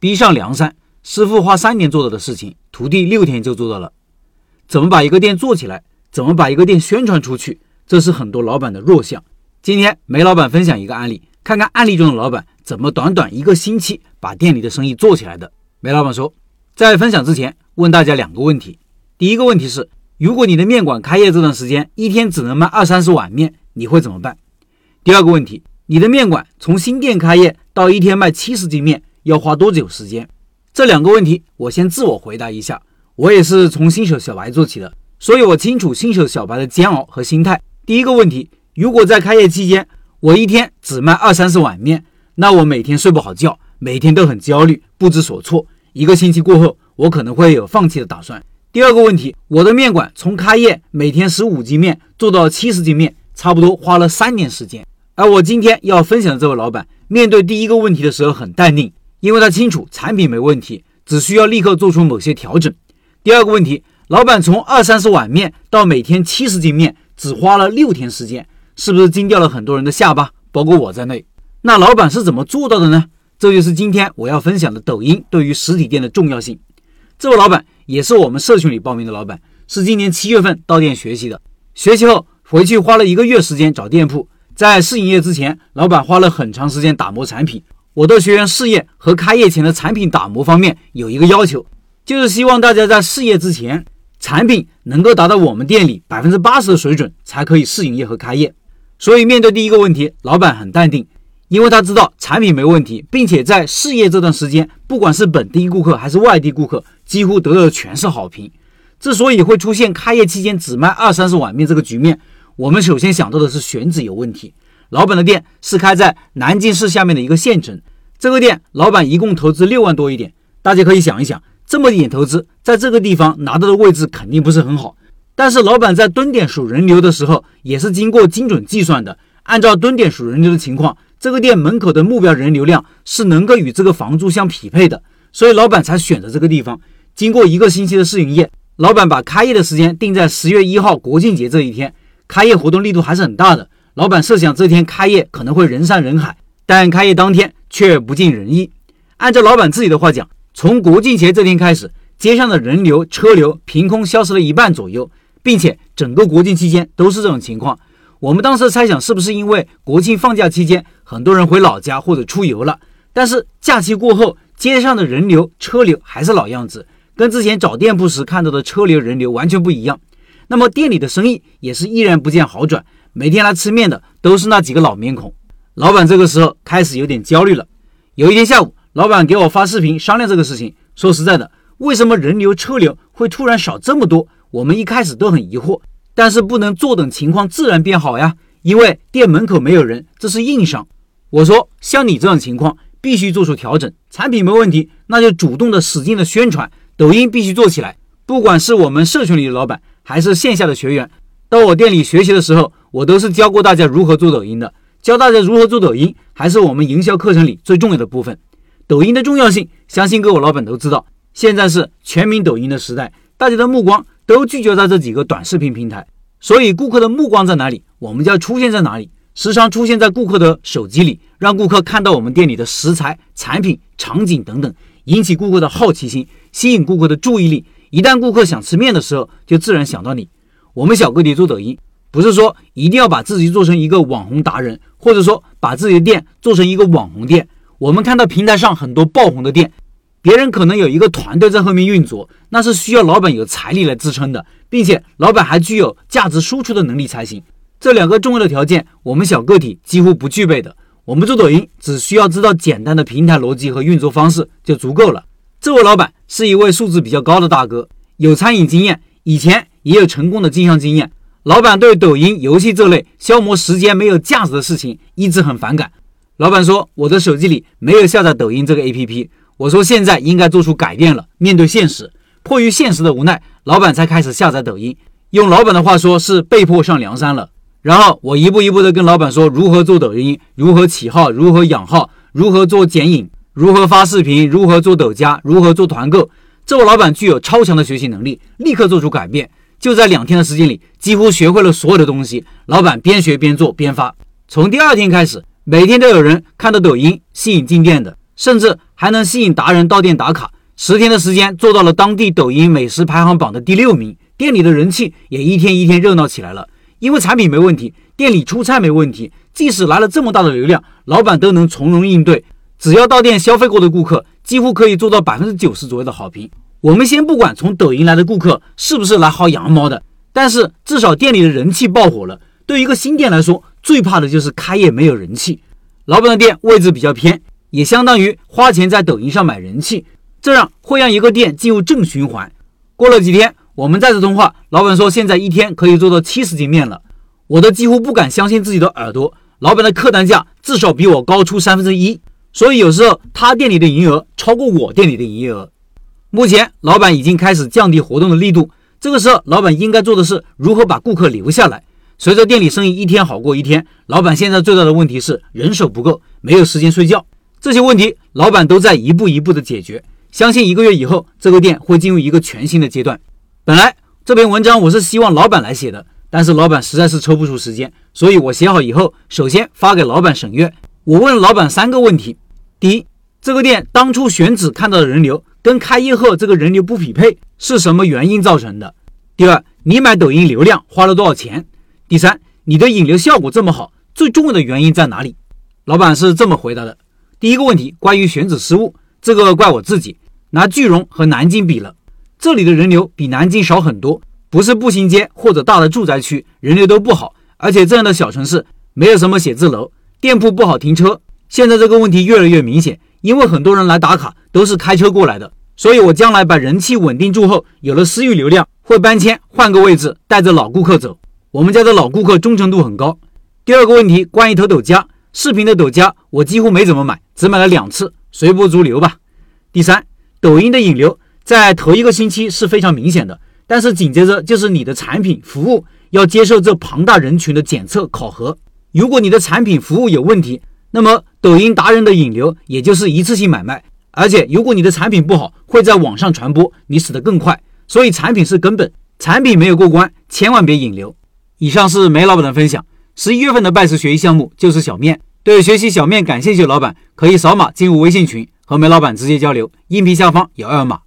逼上梁山，师傅花三年做到的事情，徒弟六天就做到了。怎么把一个店做起来？怎么把一个店宣传出去？这是很多老板的弱项。今天梅老板分享一个案例，看看案例中的老板怎么短短一个星期把店里的生意做起来的。梅老板说，在分享之前问大家两个问题。第一个问题是，如果你的面馆开业这段时间一天只能卖二三十碗面，你会怎么办？第二个问题，你的面馆从新店开业到一天卖七十斤面。要花多久时间？这两个问题，我先自我回答一下。我也是从新手小白做起的，所以我清楚新手小白的煎熬和心态。第一个问题，如果在开业期间我一天只卖二三十碗面，那我每天睡不好觉，每天都很焦虑，不知所措。一个星期过后，我可能会有放弃的打算。第二个问题，我的面馆从开业每天十五斤面做到七十斤面，差不多花了三年时间。而我今天要分享的这位老板，面对第一个问题的时候很淡定。因为他清楚产品没问题，只需要立刻做出某些调整。第二个问题，老板从二三十碗面到每天七十斤面，只花了六天时间，是不是惊掉了很多人的下巴，包括我在内？那老板是怎么做到的呢？这就是今天我要分享的抖音对于实体店的重要性。这位老板也是我们社群里报名的老板，是今年七月份到店学习的。学习后回去花了一个月时间找店铺，在试营业之前，老板花了很长时间打磨产品。我的学员试业和开业前的产品打磨方面有一个要求，就是希望大家在试业之前，产品能够达到我们店里百分之八十的水准，才可以试营业和开业。所以面对第一个问题，老板很淡定，因为他知道产品没问题，并且在试业这段时间，不管是本地顾客还是外地顾客，几乎得到的全是好评。之所以会出现开业期间只卖二三十碗面这个局面，我们首先想到的是选址有问题。老板的店是开在南京市下面的一个县城，这个店老板一共投资六万多一点。大家可以想一想，这么一点投资，在这个地方拿到的位置肯定不是很好。但是老板在蹲点数人流的时候，也是经过精准计算的。按照蹲点数人流的情况，这个店门口的目标人流量是能够与这个房租相匹配的，所以老板才选择这个地方。经过一个星期的试营业，老板把开业的时间定在十月一号国庆节这一天，开业活动力度还是很大的。老板设想这天开业可能会人山人海，但开业当天却不尽人意。按照老板自己的话讲，从国庆节这天开始，街上的人流车流凭空消失了一半左右，并且整个国庆期间都是这种情况。我们当时猜想，是不是因为国庆放假期间很多人回老家或者出游了？但是假期过后，街上的人流车流还是老样子，跟之前找店铺时看到的车流人流完全不一样。那么店里的生意也是依然不见好转。每天来吃面的都是那几个老面孔，老板这个时候开始有点焦虑了。有一天下午，老板给我发视频商量这个事情。说实在的，为什么人流车流会突然少这么多？我们一开始都很疑惑。但是不能坐等情况自然变好呀，因为店门口没有人，这是硬伤。我说，像你这种情况，必须做出调整。产品没问题，那就主动的使劲的宣传，抖音必须做起来。不管是我们社群里的老板，还是线下的学员。到我店里学习的时候，我都是教过大家如何做抖音的。教大家如何做抖音，还是我们营销课程里最重要的部分。抖音的重要性，相信各位老板都知道。现在是全民抖音的时代，大家的目光都聚焦在这几个短视频平台。所以，顾客的目光在哪里，我们就要出现在哪里，时常出现在顾客的手机里，让顾客看到我们店里的食材、产品、场景等等，引起顾客的好奇心，吸引顾客的注意力。一旦顾客想吃面的时候，就自然想到你。我们小个体做抖音，不是说一定要把自己做成一个网红达人，或者说把自己的店做成一个网红店。我们看到平台上很多爆红的店，别人可能有一个团队在后面运作，那是需要老板有财力来支撑的，并且老板还具有价值输出的能力才行。这两个重要的条件，我们小个体几乎不具备的。我们做抖音只需要知道简单的平台逻辑和运作方式就足够了。这位老板是一位素质比较高的大哥，有餐饮经验，以前。也有成功的经销经验。老板对抖音、游戏这类消磨时间、没有价值的事情一直很反感。老板说：“我的手机里没有下载抖音这个 APP。”我说：“现在应该做出改变了。”面对现实，迫于现实的无奈，老板才开始下载抖音。用老板的话说，是被迫上梁山了。然后我一步一步的跟老板说如何做抖音，如何起号，如何养号，如何做剪影，如何发视频，如何做抖加，如何做团购。这位老板具有超强的学习能力，立刻做出改变。就在两天的时间里，几乎学会了所有的东西。老板边学边做边发。从第二天开始，每天都有人看到抖音吸引进店的，甚至还能吸引达人到店打卡。十天的时间做到了当地抖音美食排行榜的第六名，店里的人气也一天一天热闹起来了。因为产品没问题，店里出菜没问题，即使来了这么大的流量，老板都能从容应对。只要到店消费过的顾客，几乎可以做到百分之九十左右的好评。我们先不管从抖音来的顾客是不是来薅羊毛的，但是至少店里的人气爆火了。对于一个新店来说，最怕的就是开业没有人气。老板的店位置比较偏，也相当于花钱在抖音上买人气。这样会让一个店进入正循环。过了几天，我们再次通话，老板说现在一天可以做到七十斤面了，我都几乎不敢相信自己的耳朵。老板的客单价至少比我高出三分之一，所以有时候他店里的营业额超过我店里的营业额。目前老板已经开始降低活动的力度，这个时候老板应该做的是如何把顾客留下来。随着店里生意一天好过一天，老板现在最大的问题是人手不够，没有时间睡觉。这些问题老板都在一步一步的解决。相信一个月以后，这个店会进入一个全新的阶段。本来这篇文章我是希望老板来写的，但是老板实在是抽不出时间，所以我写好以后，首先发给老板审阅。我问老板三个问题：第一，这个店当初选址看到的人流跟开业后这个人流不匹配，是什么原因造成的？第二，你买抖音流量花了多少钱？第三，你的引流效果这么好，最重要的原因在哪里？老板是这么回答的：第一个问题，关于选址失误。这个怪我自己，拿句容和南京比了，这里的人流比南京少很多，不是步行街或者大的住宅区，人流都不好，而且这样的小城市没有什么写字楼，店铺不好停车。现在这个问题越来越明显，因为很多人来打卡都是开车过来的，所以我将来把人气稳定住后，有了私域流量，会搬迁换个位置，带着老顾客走。我们家的老顾客忠诚度很高。第二个问题，关于投抖加视频的抖加，我几乎没怎么买，只买了两次。随波逐流吧。第三，抖音的引流在头一个星期是非常明显的，但是紧接着就是你的产品服务要接受这庞大人群的检测考核。如果你的产品服务有问题，那么抖音达人的引流也就是一次性买卖。而且如果你的产品不好，会在网上传播，你死得更快。所以产品是根本，产品没有过关，千万别引流。以上是梅老板的分享。十一月份的拜师学艺项目就是小面。对学习小面感兴趣的老板，可以扫码进入微信群，和梅老板直接交流。音频下方有二维码。